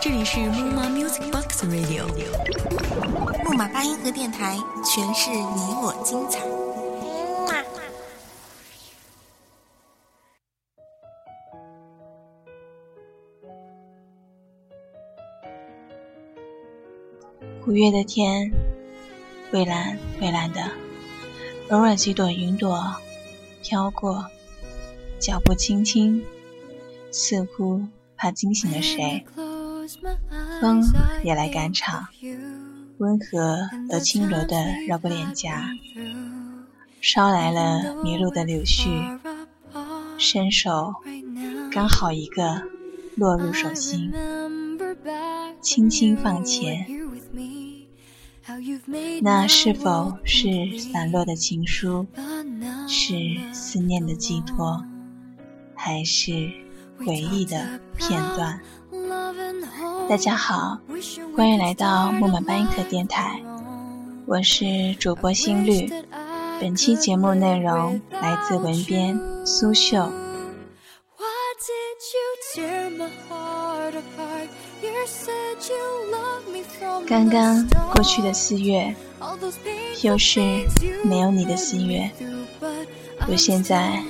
这里是木马 Music Box Radio，木马八音盒电台，诠释你我精彩。五月的天，蔚蓝蔚蓝的，偶尔几朵云朵飘过，脚步轻轻，似乎怕惊醒了谁。风也来赶场，温和而轻柔地绕过脸颊，捎来了迷路的柳絮，伸手刚好一个落入手心，轻轻放前。那是否是散落的情书？是思念的寄托，还是回忆的片段？大家好，欢迎来到木马班音课电台，我是主播心律。本期节目内容来自文编苏秀。刚刚过去的四月，又是没有你的四月。我现在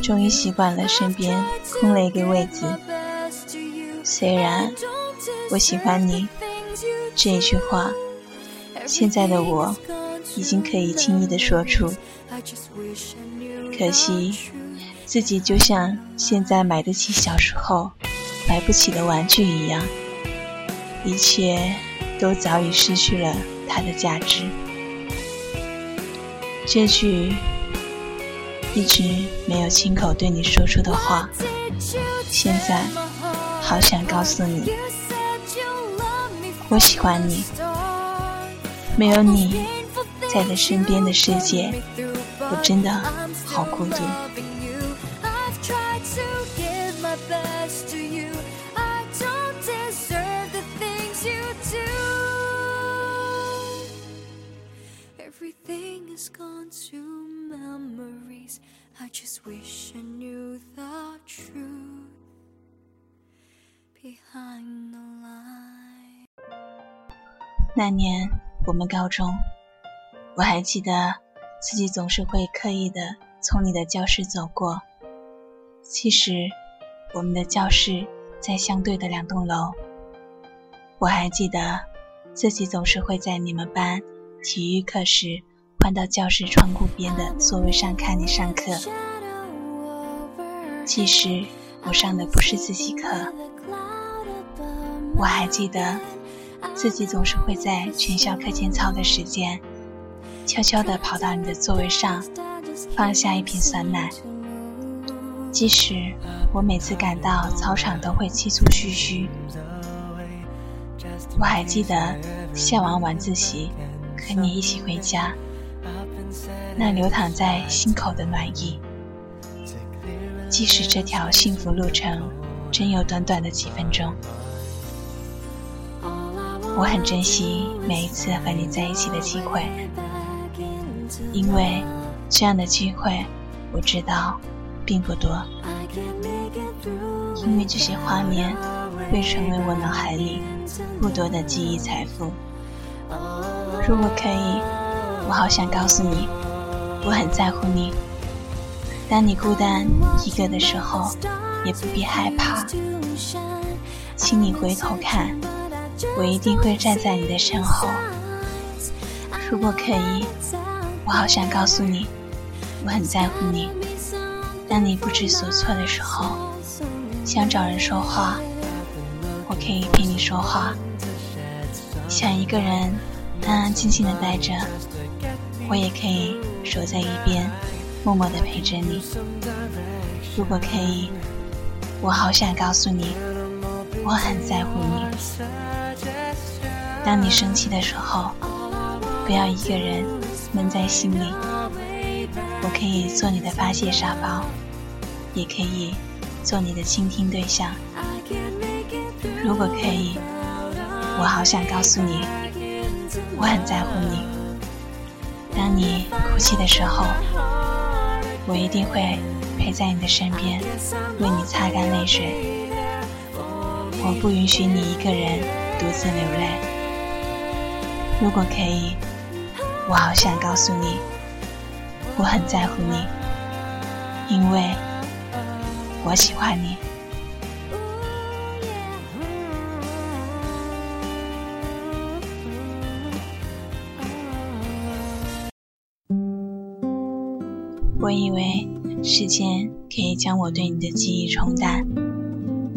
终于习惯了身边空了一个位子，虽然。我喜欢你这一句话，现在的我已经可以轻易的说出。可惜，自己就像现在买得起小时候买不起的玩具一样，一切都早已失去了它的价值。这句一直没有亲口对你说出的话，现在好想告诉你。我喜欢你，没有你在的身边的世界，我真的好孤独。Just wish I knew the truth behind the lie 那年我们高中，我还记得自己总是会刻意的从你的教室走过。其实我们的教室在相对的两栋楼。我还记得自己总是会在你们班体育课时换到教室窗户边的座位上看你上课。其实我上的不是自习课。我还记得。自己总是会在全校课间操的时间，悄悄地跑到你的座位上，放下一瓶酸奶。即使我每次赶到操场都会气促吁吁，我还记得下完晚自习和你一起回家，那流淌在心口的暖意。即使这条幸福路程真有短短的几分钟。我很珍惜每一次和你在一起的机会，因为这样的机会我知道并不多。因为这些画面会成为我脑海里不多的记忆财富。如果可以，我好想告诉你，我很在乎你。当你孤单一个的时候，也不必害怕，请你回头看。我一定会站在你的身后。如果可以，我好想告诉你，我很在乎你。当你不知所措的时候，想找人说话，我可以陪你说话。想一个人安安静静的待着，我也可以守在一边，默默的陪着你。如果可以，我好想告诉你，我很在乎你。当你生气的时候，不要一个人闷在心里。我可以做你的发泄沙包，也可以做你的倾听对象。如果可以，我好想告诉你，我很在乎你。当你哭泣的时候，我一定会陪在你的身边，为你擦干泪水。我不允许你一个人独自流泪。如果可以，我好想告诉你，我很在乎你，因为我喜欢你。我以为时间可以将我对你的记忆冲淡，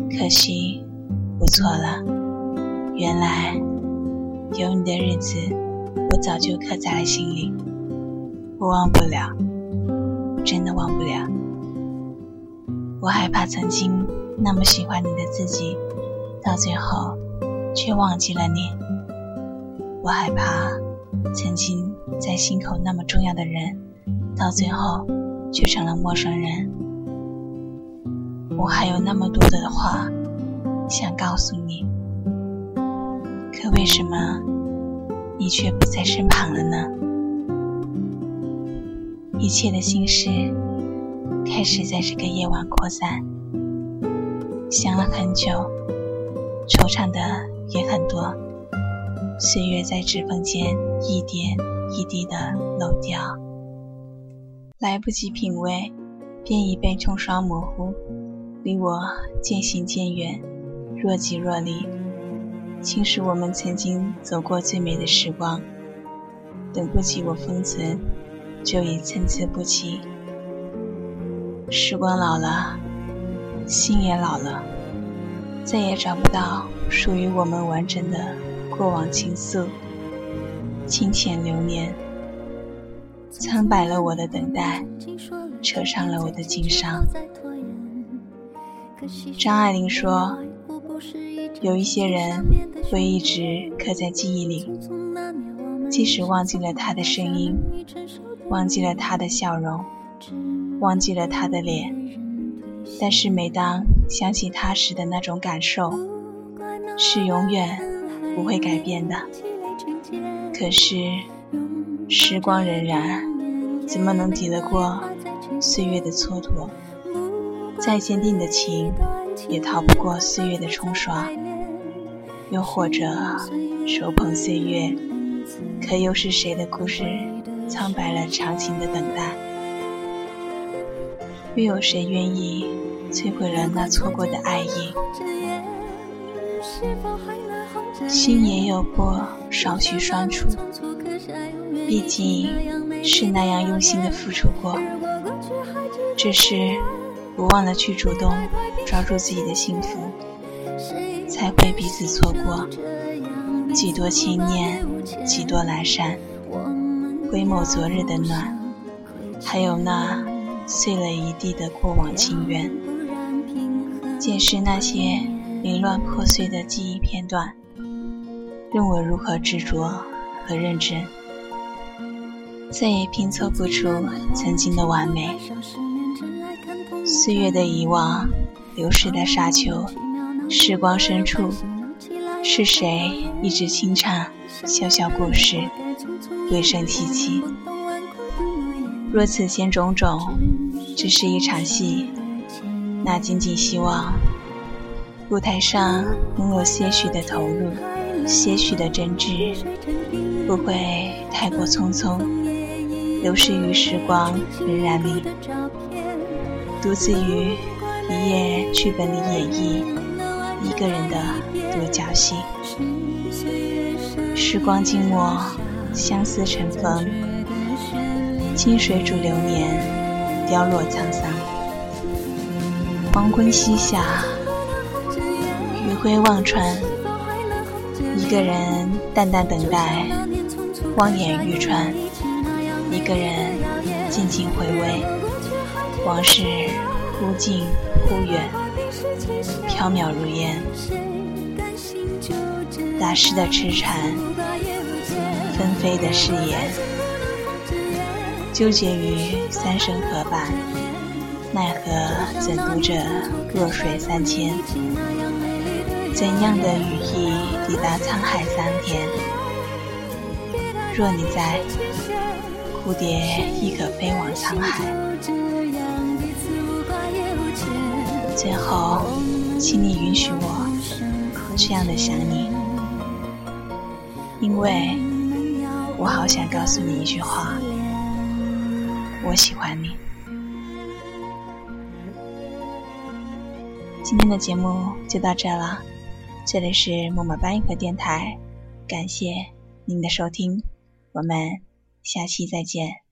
可惜我错了。原来有你的日子，我早就刻在了心里，我忘不了，真的忘不了。我害怕曾经那么喜欢你的自己，到最后却忘记了你。我害怕曾经在心口那么重要的人。到最后，却成了陌生人。我还有那么多的话想告诉你，可为什么你却不在身旁了呢？一切的心事开始在这个夜晚扩散，想了很久，惆怅的也很多，岁月在指缝间一点一滴的漏掉。来不及品味，便已被冲刷模糊，离我渐行渐远，若即若离，侵蚀我们曾经走过最美的时光。等不及我封存，就已参差不齐。时光老了，心也老了，再也找不到属于我们完整的过往情愫，清浅流年。苍白了我的等待，扯上了我的经商。张爱玲说：“有一些人会一直刻在记忆里，即使忘记了他的声音，忘记了他的笑容，忘记了他的脸，但是每当想起他时的那种感受，是永远不会改变的。可是。”时光荏苒，怎么能抵得过岁月的蹉跎？再坚定的情，也逃不过岁月的冲刷。又或者，手捧岁月，可又是谁的故事，苍白了长情的等待？又有谁愿意摧毁了那错过的爱意？心也有过少许酸楚。毕竟是那样用心的付出过，只是不忘了去主动抓住自己的幸福，才会彼此错过。几多情念，几多阑珊，回眸昨日的暖，还有那碎了一地的过往情缘，检视那些凌乱破碎的记忆片段，任我如何执着和认真。再也拼凑不出曾经的完美。岁月的遗忘，流逝的沙丘，时光深处，是谁一直轻唱小小故事，回声凄凄？若此间种种只是一场戏，那仅仅希望舞台上能有些许的投入，些许的真挚，不会太过匆匆。流逝于时光荏苒里，独自于一页剧本里演绎一个人的独角戏。时光静默，相思成风，清水煮流年，凋落沧桑。黄昏西下，余晖望穿，一个人淡淡等待，望眼欲穿。一个人静静回味，往事忽近忽远，飘渺如烟。大师的痴缠，纷飞的誓言，纠结于三生河畔，奈何怎读着弱水三千？怎样的羽翼抵达沧海桑田？若你在。蝴蝶亦可飞往沧海，最后，请你允许我这样的想你，因为我好想告诉你一句话：我喜欢你。今天的节目就到这了，这里是木马八音盒电台，感谢您的收听，我们下期再见。